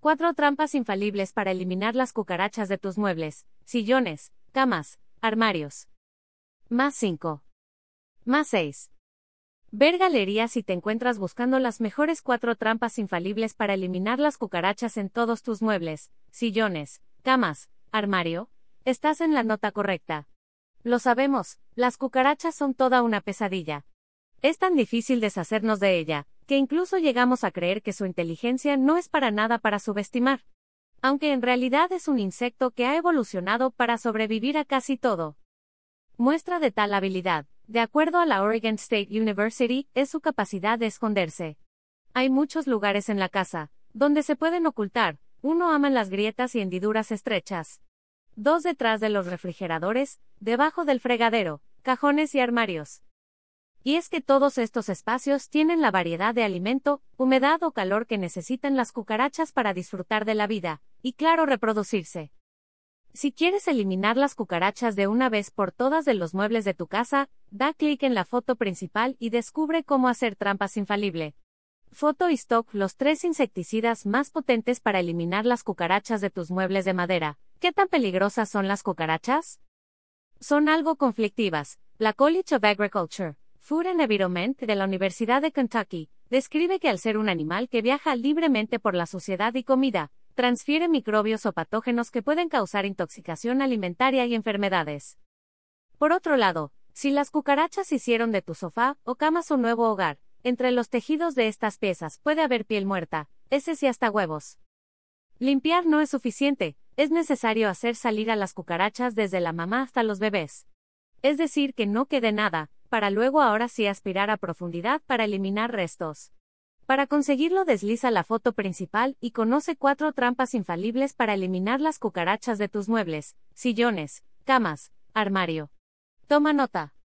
Cuatro trampas infalibles para eliminar las cucarachas de tus muebles, sillones, camas, armarios. Más 5. Más 6. Ver galerías si te encuentras buscando las mejores cuatro trampas infalibles para eliminar las cucarachas en todos tus muebles, sillones, camas, armario. Estás en la nota correcta. Lo sabemos, las cucarachas son toda una pesadilla. Es tan difícil deshacernos de ella, que incluso llegamos a creer que su inteligencia no es para nada para subestimar. Aunque en realidad es un insecto que ha evolucionado para sobrevivir a casi todo. Muestra de tal habilidad, de acuerdo a la Oregon State University, es su capacidad de esconderse. Hay muchos lugares en la casa, donde se pueden ocultar, uno ama las grietas y hendiduras estrechas. Dos detrás de los refrigeradores, debajo del fregadero, cajones y armarios. Y es que todos estos espacios tienen la variedad de alimento, humedad o calor que necesitan las cucarachas para disfrutar de la vida, y claro reproducirse. Si quieres eliminar las cucarachas de una vez por todas de los muebles de tu casa, da clic en la foto principal y descubre cómo hacer trampas infalible. Foto y stock los tres insecticidas más potentes para eliminar las cucarachas de tus muebles de madera. ¿Qué tan peligrosas son las cucarachas? Son algo conflictivas. La College of Agriculture, Food and Environment de la Universidad de Kentucky, describe que al ser un animal que viaja libremente por la sociedad y comida, transfiere microbios o patógenos que pueden causar intoxicación alimentaria y enfermedades. Por otro lado, si las cucarachas hicieron de tu sofá o cama su nuevo hogar, entre los tejidos de estas piezas puede haber piel muerta, heces y hasta huevos. Limpiar no es suficiente, es necesario hacer salir a las cucarachas desde la mamá hasta los bebés. Es decir, que no quede nada, para luego ahora sí aspirar a profundidad para eliminar restos. Para conseguirlo desliza la foto principal y conoce cuatro trampas infalibles para eliminar las cucarachas de tus muebles, sillones, camas, armario. Toma nota.